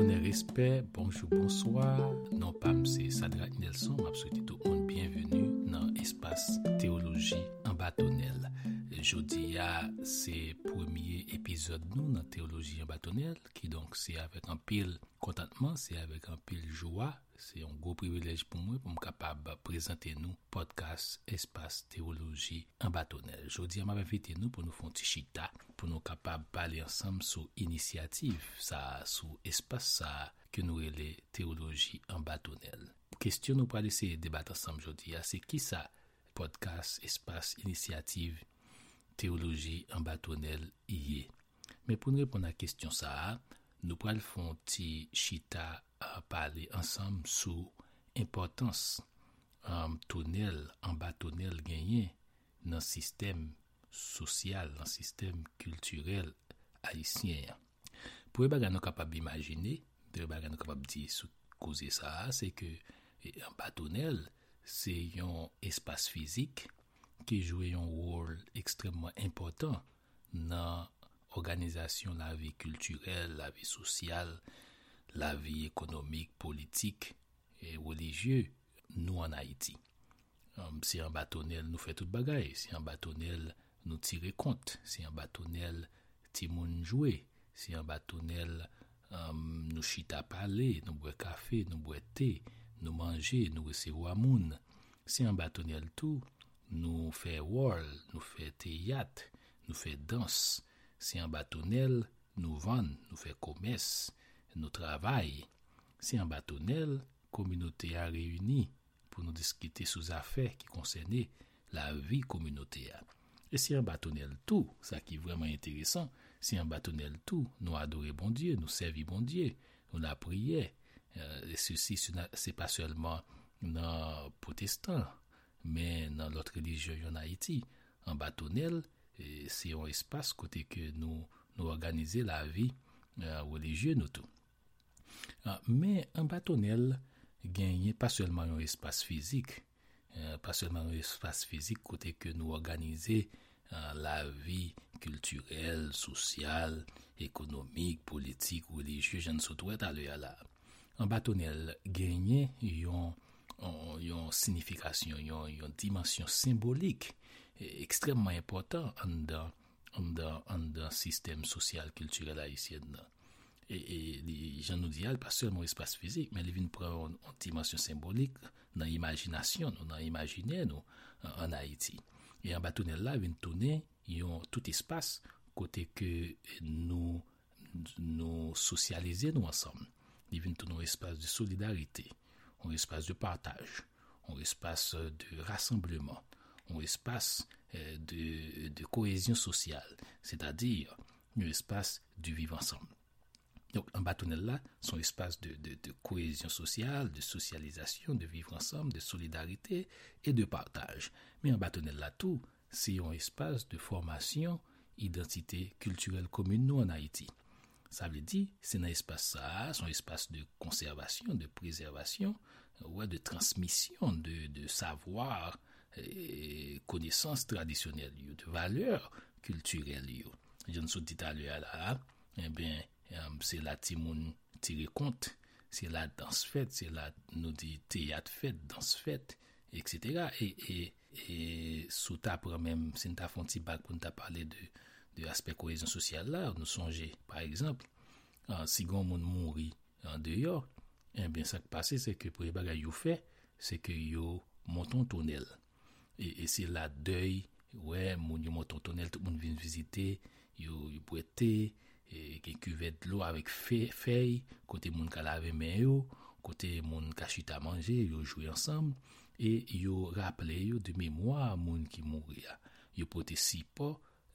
Honor, respect, bonjour, bonsoir. Non pas c'est Sadrak Nelson, m'a souhaité tout le monde bienvenue dans espace théologie en bâtonnel. Jeudi c'est premier épisode nous dans théologie en bâtonnel qui donc c'est avec un pile contentement, c'est avec un pile joie c'est un gros privilège pour moi pour me capable présenter nous podcast espace théologie en bâtonnel. Aujourd'hui, m'a invité nous pour nous faire un petit chita, pour nous capable parler ensemble sur initiative, ça, sur espace ça, que nous les théologie en bâtonnel. Question nous pour essayer de débattre ensemble aujourd'hui, c'est qui ça, podcast espace initiative théologie en bâtonnel y Mais pour nous répondre à la question ça, nou pral fon ti chita uh, pale ansam sou importans um, tonel, anba tonel genyen nan sistem sosyal, nan sistem kulturel haisyen. Pou e baga nou kapab imajine, pou e baga nou kapab di sou koze sa, se ke e, anba tonel se yon espas fizik ki jwe yon wol ekstremman important nan l'organisation de la vie culturelle, la vie sociale, la vie économique, politique et religieuse, nous en Haïti. Um, si un bâtonnel nous fait tout bagaille, si un bâtonnel nous tire compte, si un bâtonnel timoun jouer, si un bâtonnel um, nous chita parler, nous boire café, nous boire thé, nous manger, nous recevoir moun, si un bâtonnel tout, nous fait wall, nous fait théâtre, nous fait danse, si un bâtonnel nous vend, nous fait commerce, nous travail. Si un bâtonnel, communauté a réuni pour nous discuter sous affaires qui concernaient la vie communautaire. Et si un bâtonnel tout, ça qui est vraiment intéressant, si un bâtonnel tout, nous adorer bon Dieu, nous servir bon Dieu, nous la prière. Euh, et ceci, c'est pas seulement dans protestants, mais dans l'autre religion en Haïti. Un c'est un espace côté que nous, nous organiser la vie euh, religieuse, nous tout. Ah, mais un bâtonnel gagne pas seulement un espace physique, euh, pas seulement un espace physique côté que nous organiser euh, la vie culturelle, sociale, économique, politique, religieuse, je ne sais pas à. Un bâtonnel gagne une, signification, une dimension symbolique extrêmement importante dans le système social culturel haïtien et, les gens nous disent pas seulement espace physique, mais ils viennent prendre une, dimension symbolique dans l'imagination, dans l'imaginaire nous, en, Haïti. Et en bâtonnel là, ils viennent tourner, ils ont tout espace côté que nous nous socialiser nous ensemble. Ils viennent tourner un espace de solidarité, un espace de partage, un espace de rassemblement, un espace euh, de, cohésion sociale, c'est-à-dire un espace du vivre ensemble. Donc, un bâtonnel là, son espace de, cohésion sociale, de socialisation, de vivre ensemble, de solidarité et de partage. Mais un bâtonnel là, tout, c'est un espace de formation, identité culturelle commune, nous, en Haïti. Ça veut dire, c'est un espace ça, son espace de conservation, de préservation, ouais, de transmission de, de savoir, konesans tradisyonel yo, de valeur kulturel yo. Jan sou dit alè ala, e ben, se la ti moun tire kont, se la dans fèt, se la nou di teyat fèt, dans fèt, etc. E sou ta pre mèm, se nou ta fonti bak pou nou ta pale de, de aspek korezon sosyal la, nou sonje, par exemple, an, si goun moun mounri an deyo, en ben sak pase se ke pou e bagay yo fe, se ke yo monton tonel. E, e se la dèy, wè, moun yon moton tonel, tout moun vin vizite, yon yon bwete, e, gen kuvet lo avèk fey, kote moun ka lave men yo, kote moun ka chita manje, yon jwè ansam, e yon rappele yo de mèmoa moun ki moun ria. Yon pote sipo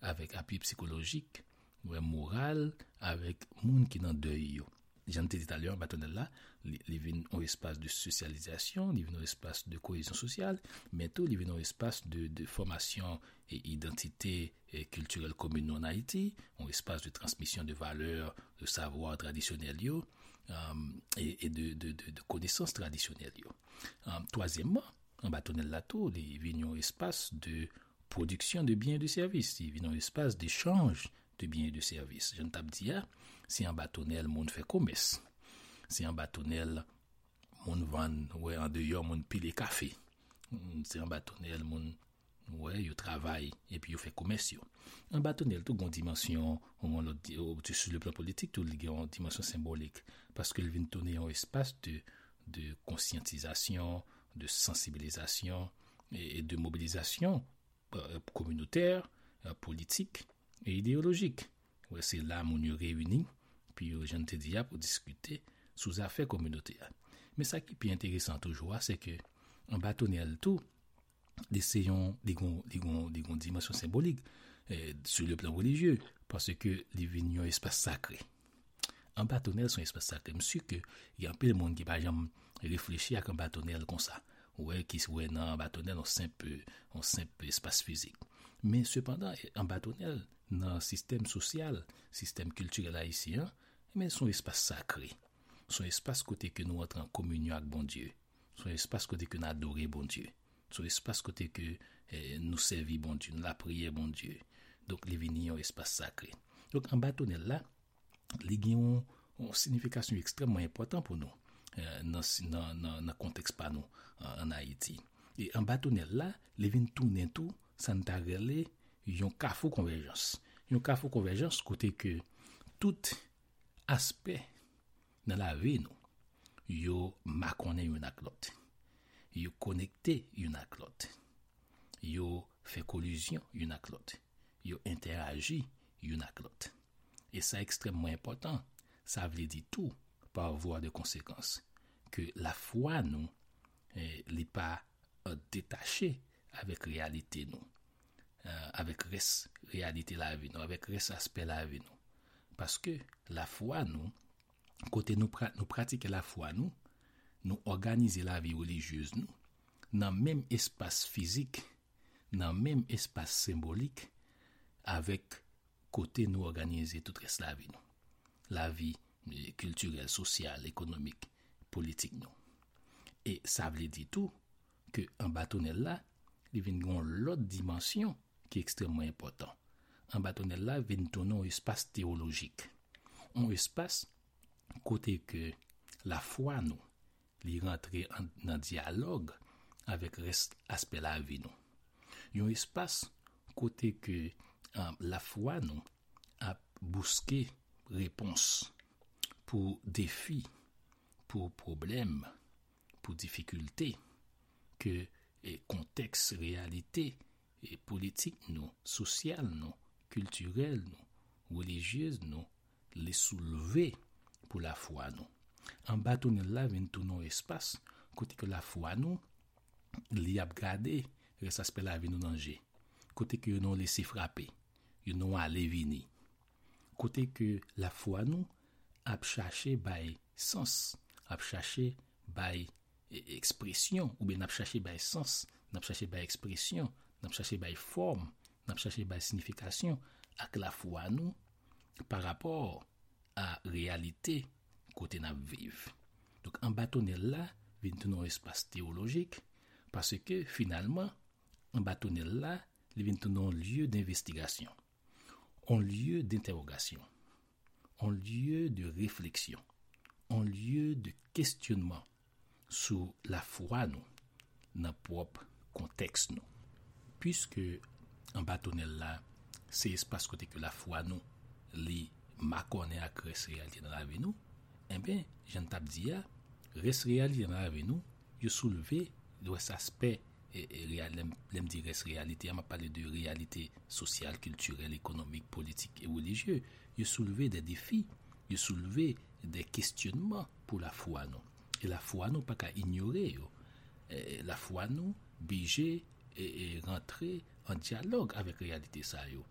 avèk api psikologik, wè moral, avèk moun ki nan dèy yo. Jante dit alè an batonel la, li ven ou espas de sosyalizasyon, li ven ou espas de kohezyon sosyal, men tou li ven ou espas de formasyon e identite kulturel komoun nou an Haiti, ou espas de transmisyon de valeur, de savoar tradisyonel yo, e de konesans tradisyonel yo. Toazèmman, an batonel la tou, li ven ou espas de produksyon de byen de servis, li ven ou espas de chanj, de biens et de services. Je ne t'ai dit, si un bâtonnel, monde fait commerce. Se an batonel, moun van, wè, an deyo, moun pile kafe. Se an batonel, moun, wè, yo travay, epi yo fè komesyo. An batonel, tou goun dimensyon, moun sou le plan politik, tou li goun dimensyon simbolik. Paske l vin toune yon espas de konsyantizasyon, de sensibilizasyon, e de mobilizasyon komunotèr, politik, e ideologik. Wè, se la moun yo reyuni, pi yo jante diya pou diskute sou zafè komunote ya. Me sa ki pi enteresan toujwa, se ke an batonel tou, de se yon digon dimensyon simbolik sou le plan religyeu, parce ke li vin yon espas sakre. An batonel son espas sakre. Msu ke yon pe l moun ki pa jam reflechi ak an batonel kon sa. Wè ki wè nan an batonel an sempe espas fizik. Men sepandan, an badonel nan sistem sosyal, sistem kulturel haisyen, men son espase sakre. Son espase kote ke nou atre an komunyon ak bon Diyo. Son espase kote ke nou adore bon Diyo. Son espase kote ke eh, nou servi bon Diyo, nou la priye bon Diyo. Donk li vini yon espase sakre. Donk an badonel la, li gen yon sinifikasyon ekstremman important pou nou eh, nan konteks pa nou an Haiti. E an badonel la, li vini tou nentou tou san tagrele yon kafou konverjans. Yon kafou konverjans kote ke tout aspe nan la ve nou, yo makone yon ak lot, yo konekte yon ak yo fe koluzyon yon ak lot, yo interagi yon ak lot. E sa ekstremman important, sa vle di tou pa vwa de konsekans, ke la fwa nou eh, li pa detache avèk realite nou. Euh, avèk res realite la vi nou, avèk res aspe la vi nou. Paske la fwa nou, kote nou, pra, nou pratike la fwa nou, nou organize la vi religieuse nou, nan menm espas fizik, nan menm espas sembolik, avèk kote nou organize tout res la vi nou. La vi kulturel, sosyal, ekonomik, politik nou. E sa vle di tou, ke an batonel la, li ven yon lot dimensyon ki ekstremman important. An batonel la ven tonon espas teologik. An espas kote ke la fwa nou li rentre nan diyalog avek rest aspe la vi nou. Yon espas kote ke la fwa nou ap bouske repons pou defi, pou problem, pou difikulte ke e konteks realite e politik nou, sosyal nou, kulturel nou, religyez nou, le souleve pou la fwa nou. An ba tounen la ven tou nou espas, kote ke la fwa nou, li ap gade, res aspe la ven nou nanje. Kote ke yon nou lesi frape, yon nou ale vini. Kote ke la fwa nou, ap chache bay sens, ap chache bay ekspresyon, ou ben ap chache bay sens, ap chache bay ekspresyon, ap chache bay form, ap chache bay signifikasyon, ak la fwa nou par rapport a realite kote nap vive. Donk an batonel la, vin tou nou espas teologik, pase ke finalman, an batonel la, li vin tou nou liye d'investigasyon, an liye d'interrogasyon, an liye de refleksyon, an liye de kestyonman sou la fwa nou nan prop konteks nou. Piske an batonel la, se espas kote ke la fwa nou li makone ak res realite nan la ve nou, en ben, jan tap diya, res realite nan la ve nou, yo souleve do es aspe e, e, real, lem, lem di res realite, ama pale de realite sosyal, kulturel, ekonomik, politik e religye, yo souleve de defi, yo souleve de kestyonman pou la fwa nou. E la fwa nou pa ka ignore yo. E, la fwa nou bije e, e rentre an diyalog avek realite sa yo.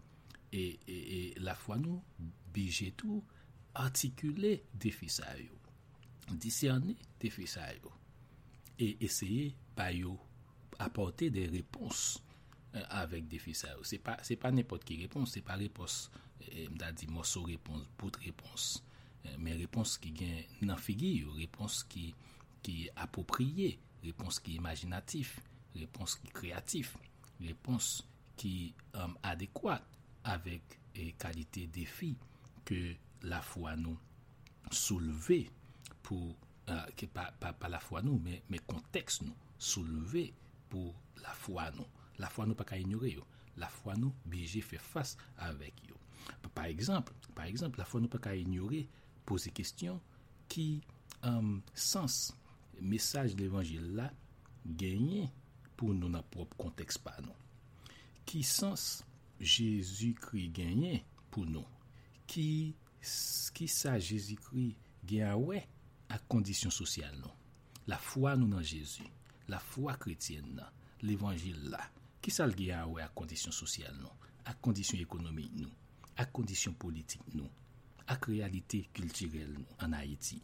E, e la fwa nou bije tou artikule defi sa yo. Disyane defi sa yo. E eseye pa yo apote euh, euh, de repons avek defi sa yo. Se pa, pa nepot ki repons, se pa repons, mda di moso repons, bout repons. Euh, men repons ki gen nan figi yo, repons ki, ki apopriye, repons ki imaginatif, repons ki kreatif, repons ki um, adekwat avek e kalite defi ke la fwa nou souleve pou, uh, ke pa, pa, pa la fwa nou, men, men konteks nou souleve pou euh, la fwa nou. La fwa nou pa ka ignore yo. La fwa nou bije fe fas avek yo. Par exemple, par exemple, la fwa nou pa ka ignore yo pose kestyon ki um, euh, sens mesaj l'Evangil la genye pou nou nan prop konteks pa nou. Ki sens Jésus-Kri genye pou nou? Ki, ki sa Jésus-Kri genwe a kondisyon sosyal nou? La fwa nou nan Jésus, la fwa kretyen nan, l'Evangil la, ki sa l genwe a kondisyon sosyal nou? A kondisyon ekonomik nou? A kondisyon politik nou? ak realite kulturel an Haiti.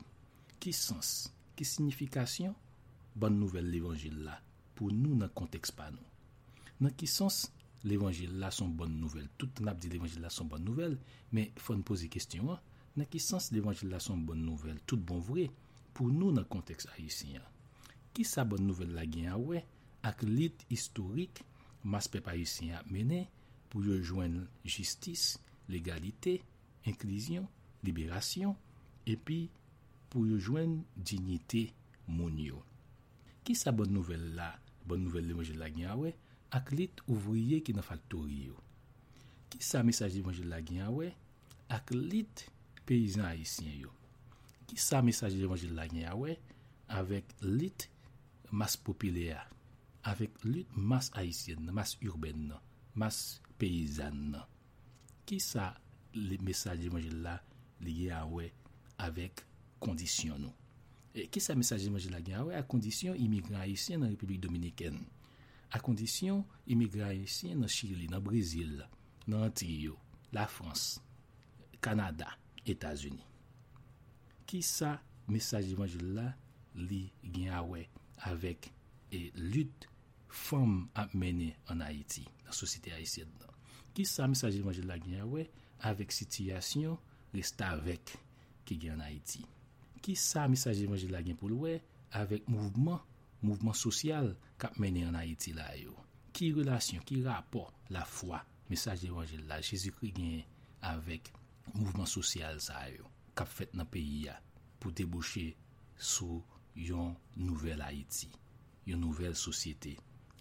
Ki sens, ki signifikasyon, ban nouvel l'Evangil la pou nou nan konteks pa nou. Nan ki sens, l'Evangil la son ban nouvel. Tout nap di l'Evangil la son ban nouvel, men fon pose kestyon an, nan ki sens l'Evangil la son ban nouvel, tout bon vre, pou nou nan konteks Haitien. Ki sa ban nouvel la gen awe, ak lit historik, mas pep Haitien ap mene, pou yo jwen justice, legalite, inklisyon, liberasyon, epi pou yo jwen dignite moun yo. Ki sa bon nouvel la, bon nouvel l'Evangel la Gnyawe, ak lit ouvriye ki nan faktori yo. Ki sa mesaj l'Evangel la Gnyawe, ak lit peyizan haisyen yo. Ki sa mesaj l'Evangel la Gnyawe, avek lit mas popilea, avek lit mas haisyen, mas urben nan, mas peyizan nan. Ki sa le mesaj evanjil la liye a we avèk kondisyon nou. E, ki sa mesaj evanjil la gen a we? A kondisyon imigran Haitien nan Republik Dominikèn. A kondisyon imigran Haitien nan Chile, nan Brésil, nan Antillo, la Frans, Kanada, Etasuni. Ki sa mesaj evanjil la li gen a we avèk e lut fòm ap mène an Haiti, nan sosite Haitien nan. Ki sa mesaj evanjil la gen a we avèk avek sitiyasyon, resta avek ki gen na iti. Ki sa misaj evanjil la gen pou lwe avek mouvman, mouvman sosyal kap mene an Haiti la yo. Ki relasyon, ki rapor la fwa, misaj evanjil la, Jezikri gen avek mouvman sosyal sa yo, kap fet nan peyi ya pou debouche sou yon nouvel Haiti, yon nouvel sosyete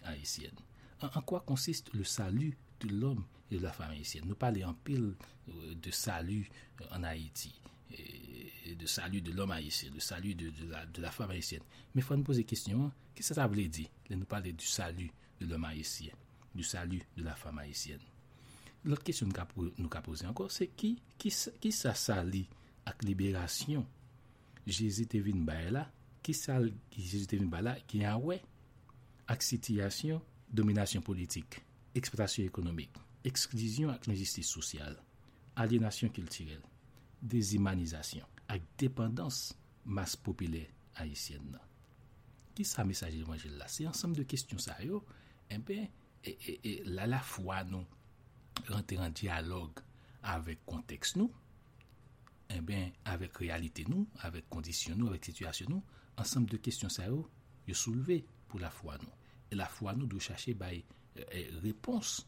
Haitienne. An, an kwa konsiste le salu de l'om de la femme haïtienne. Nous parlons en pile de salut en Haïti, et de salut de l'homme haïtien, de salut de, de, la, de la femme haïtienne. Mais il faut nous poser la question, qu'est-ce que ça veut dire de nous parler du salut de l'homme haïtien, du salut de la femme haïtienne? L'autre question que nous avons posée encore, c'est qui, qui, qui ça salit avec libération? Jésus te vin baye la, ki sal ki Jésus te vin baye la, ki an wè ak sitiyasyon, dominasyon politik, eksploitasyon ekonomik. ekskrizyon ak l'injistis sosyal, alienasyon kiltirel, dezimanizasyon ak dependans mas popile haisyen nan. Ki sa mesaj evanjel la? Se ansam de kestyon sa yo, enpe, e, e, e, la la fwa nou rente en diyalog avek konteks nou, enbe, avek realite nou, avek kondisyon nou, avek situasyon nou, ansam de kestyon sa yo, yo souleve pou la fwa nou. E la fwa nou dou chache bay e, euh, euh, repons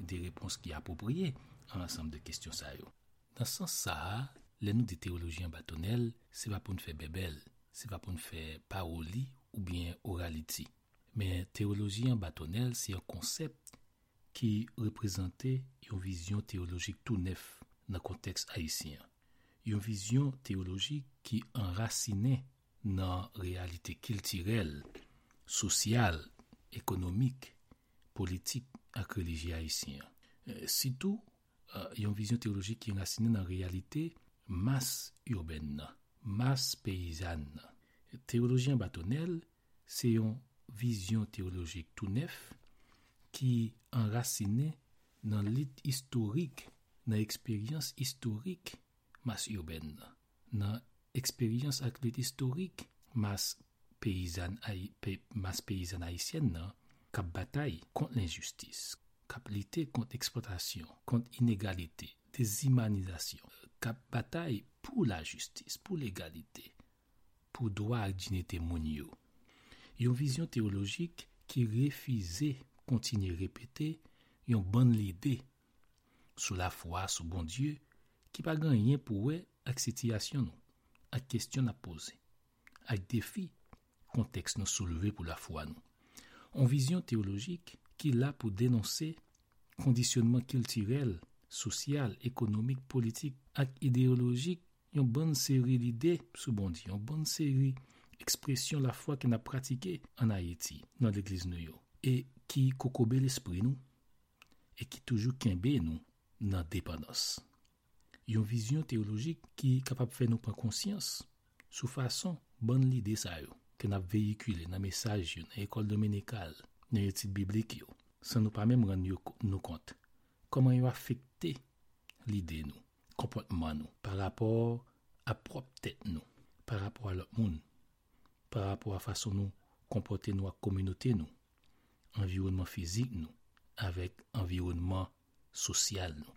de repons ki apopriye an ansam de kestyon sa yo. Nan san sa, lè nou de teologyen batonel, se va pou nou fe bebel, se va pou nou fe paroli ou bien oraliti. Men teologyen batonel se yon konsept ki reprezentè yon vizyon teologik tou nef nan konteks haisyen. Yon vizyon teologik ki enrasine nan realite kiltirel, sosyal, ekonomik, politik ak religi haisyen. Sitou, yon vizyon teologik ki yon asine nan realite mas urben nan, mas peyizan nan. Teologien batonel, se yon vizyon teologik tou nef ki enrasine nan lit historik, nan eksperyans historik mas urben nan. Nan eksperyans ak lit historik mas peyizan haisyen nan, kap batay kont l'injustis, kap lite kont eksploitasyon, kont inegalite, dezimanizasyon, kap batay pou la justis, pou l'egalite, pou doa ak dinete moun yo. Yon vizyon teologik ki refize kontinye repete yon ban lide sou la fwa sou bon Diyo ki pa ganyen pou we ak sitiyasyon nou, ak kestyon ap pose, ak defi konteks nou souleve pou la fwa nou. an vizyon teologik ki la pou denonse kondisyonman kiltirel, sosyal, ekonomik, politik ak ideologik yon bon seri lide soubondi, yon bon seri ekspresyon la fwa ki na pratike an Haiti nan l'Eglise nou yo e ki kokobe l'esprit nou e ki toujou kenbe nou nan depanos. Yon vizyon teologik ki kapap fe nou pan konsyans sou fason bon lide sa yo. ke nap veyikule nan mesaj yo, nan ekol domenikal, nan yotit biblik yo, san nou pa mèm ran yo nou kont. Koman yo afekte l'ide nou, komportman nou, par rapport a prop tèt nou, par rapport a lot moun, par rapport a fason nou komporte nou a kominote nou, environman fizik nou, avèk environman sosyal nou.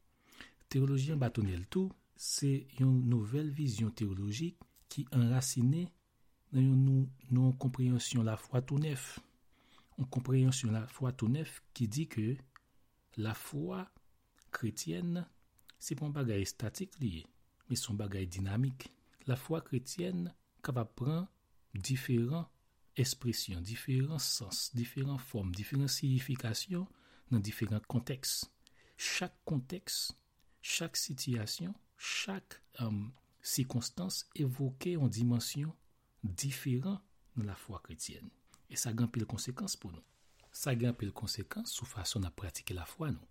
Teologien batonel tou, se yon nouvel vizyon teologik ki enrasine nan yon nou komprehensyon la fwa tou nef. Yon komprehensyon la fwa tou nef ki di ke la fwa kretyen se pon bagay statik liye, me son bagay dinamik. La kretyen ka va pran diferan espresyon, diferan sens, diferan form, diferan siyifikasyon nan diferan konteks. Chak konteks, chak sityasyon, chak sikonstans evoke yon dimensyon diferan nan la fwa kretyen. E sa gen pil konsekans pou nou. Sa gen pil konsekans sou fason na pratike la fwa nou.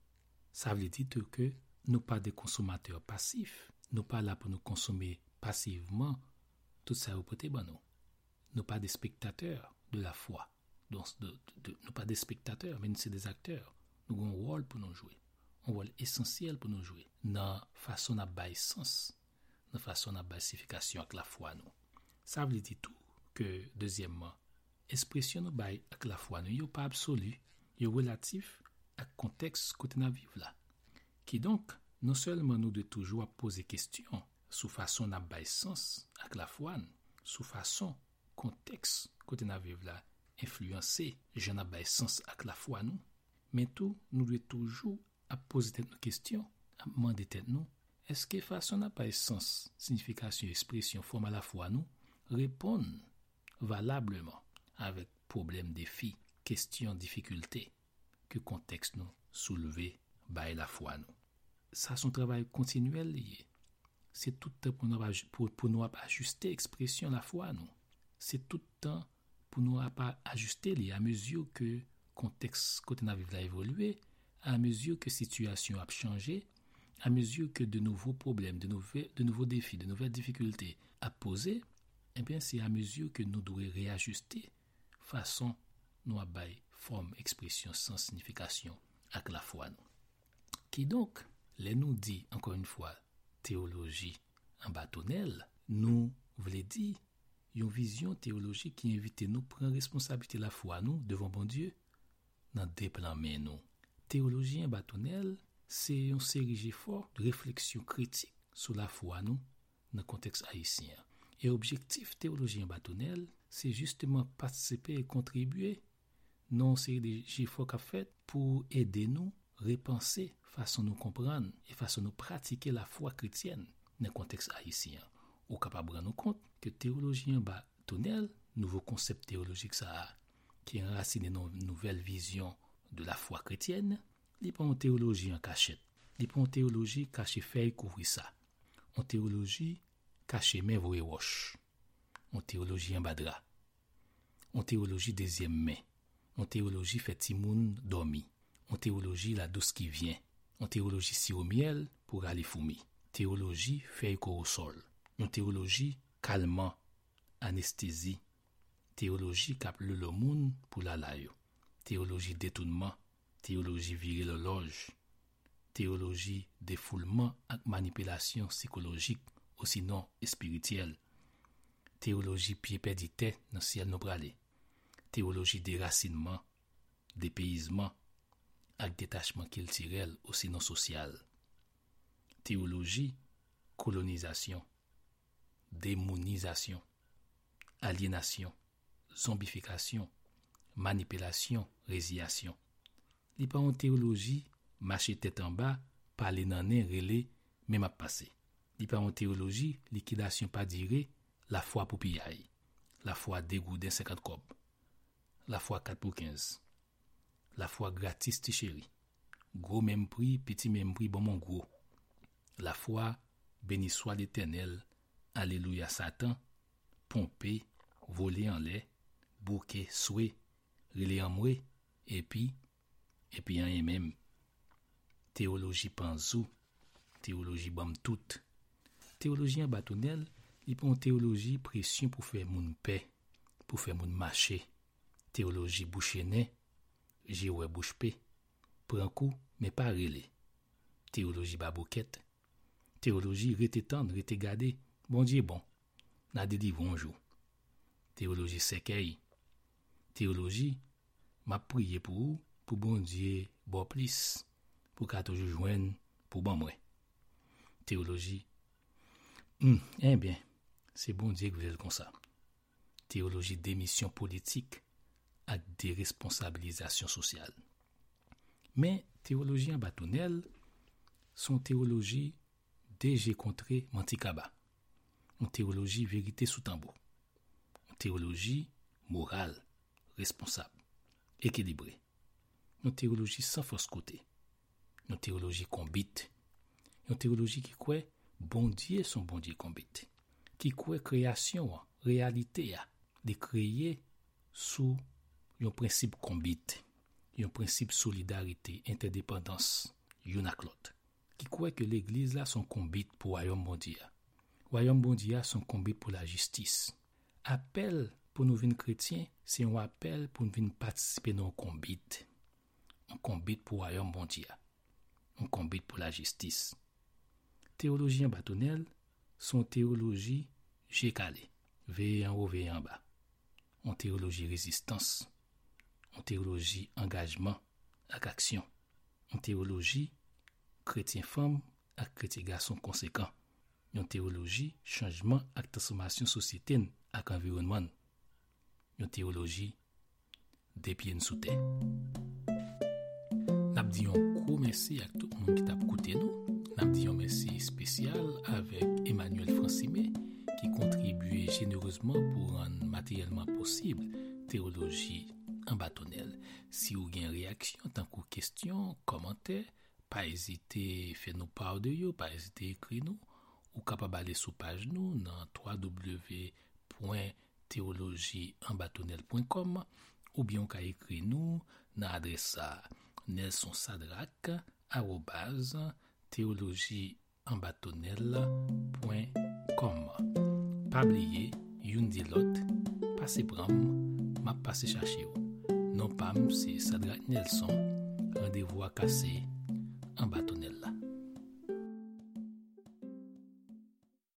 Sa vle dite ke nou pa de konsomateur pasif, nou pa la pou nou konsome pasiveman tout sa ou pote ban nou. Nou pa de spektateur de la fwa. Nou pa de spektateur, men se de akteur. Nou gon wol pou nou jwe. Un wol esensyel pou nou jwe. Nan fason na bay sens, nan fason na basifikasyon ak la fwa nou. Sa vle di tou ke, dezyemman, espresyon nou bay ak la fwa nou yo pa absolu, yo relatif ak konteks kote nan viv la. Ki non selman nou de toujou ap pose kestyon sou fason nan sens la fwa nou, sou fason konteks kote nan viv la, influense jen nan bay sens ak la fwa nou, men tou nou de toujou ap pose ten nou kestyon, ap mande ten nou, eske fason nan bay sens, signifikasyon, espresyon, forma la fwa nou, repon valableman avek problem defi, kestyon, difikulte ke konteks nou souleve bay la fwa nou. Sa son travay kontinuel liye. Se toutan pou nou ap ajuste ekspresyon la fwa nou. Se toutan pou nou ap ajuste liye a mezyo ke konteks kote na vive la evolue, a mezyo ke situasyon ap chanje, a mezyo ke de nouvo problem, de nouvo defi, de nouvel difikulte ap pose, Ebyen, se a mezyo ke nou dwe reajuste fason nou abay form, ekspresyon, sans signifikasyon ak la fwa nou. Ki donk, le nou di, ankon yon fwa, teologi an batonel, nou vle di yon vizyon teologi ki invite nou pren responsabite la fwa nou devan bon Diyo nan deplan men nou. Teologi an batonel, se yon serije for de refleksyon kritik sou la fwa nou nan konteks haisyen. E objektif teologien batonel, se justeman patsepe e kontribuye non se de jifok a fet pou ede nou repanse fason nou kompran e fason nou pratike la fwa krityen nan konteks haisyen. Ou kapab ran nou kont ke teologien batonel, nouvo konsept teologik sa a, ki enrasine nou nouvel vizyon de la fwa krityen, li pa an teologien kachet. Li pa an teologien kache fey kouvri sa. An teologien kache men vwe wosh. On teologi yon badra. On teologi dezyem men. On teologi feti moun domi. On teologi la dos ki vyen. On teologi si ou miel pou gali fumi. Teologi fey kou sol. On teologi kalman, anestezi. Teologi kap le lo moun la layo. Teologi detounman. Le loj. Teologi defoulement ak manipilasyon psikologik ou sinon espirityel. Teologi piepedite nan siel nou prale. Teologi derasinman, depeyizman, ak detachman kiltirel ou sinon sosyal. Teologi kolonizasyon, demonizasyon, alienasyon, zombifikasyon, manipilasyon, reziyasyon. Li pa an teologi mache tetan ba, pale nanen rele, men. Li pa an teologi, likidasyon dire, la fwa pou piyay. La fwa degouden 50 kob. La fwa 4 pou 15. La fwa gratis ti chéri. Gro menm pri, piti menm pri bon mon gro. La fwa beni swa l'Eternel. Aleluya satan. Pompe, vole an le. Bouke, soué. Rile an mwe. Epi, epi an yon menm. Teoloji panzou. Teoloji bam tout. teolojien batounel, li pon teoloji presyon pou fè moun pe, pou fè moun mache. Teoloji bouchene, jiwe bouchpe, prankou, me parele. Teoloji babouket, teoloji rete tan, rete gade, bon diye bon, na dedi vonjou. Teoloji sekey, teoloji ma priye pou ou, pou bon diye bo plis, pou ka toujou jwen pou bon, bon mwen. Teoloji en eh bien. Se bon diye gwe l kon sa. Teoloji demisyon politik ak deresponsabilizasyon sosyal. Men, teoloji an batounel son teoloji deje kontre mantikaba. Un teoloji verite sou tambo. Un teoloji moral, responsab, ekilibre. Un teoloji san fos kote. Un teoloji kombite. Un teoloji ki kwe bon diye son bon diye kombite. ki kwe kreasyon, realite ya, de kreye sou yon prinsip kombite, yon prinsip solidarite, interdependans, yon aklot. Ki kwe ke l'eglise la son kombite pou wayon bondiya. Wayon bondiya son kombite pou la jistis. Apel pou nou vin kretien, se yon apel pou nou vin patisipe nou kombite. Yon kombite pou wayon bondiya. Yon kombite pou la jistis. teoloji an batonel, son teoloji jekale, veye an ou veye an ba. An teoloji rezistans, an teoloji angajman ak aksyon, an teoloji kretien fam ak kretien gason konsekant, yon teoloji chanjman ak transformasyon sosyeten ak environman, yon teoloji depyen soute. Nap diyon kou mersi ak tout moun ki tap koute nou, di yon mersi spesyal avèk Emmanuel Francimé ki kontribuye jenerezman pou an materyelman posib teologi an batonel. Si ou gen reaksyon tankou kestyon, komante, pa ezite fè nou pa ou de yo, pa ezite ekri nou, ou kapabale sou page nou nan www.teologianbatonel.com ou byon ka ekri nou nan adresa nelsonsadrak.com teologianbatonel.com Pabliye, youn di lot, pase pram, map pase chache ou. Non pam se Sadrak Nelson, randevo akase, anbatonel la.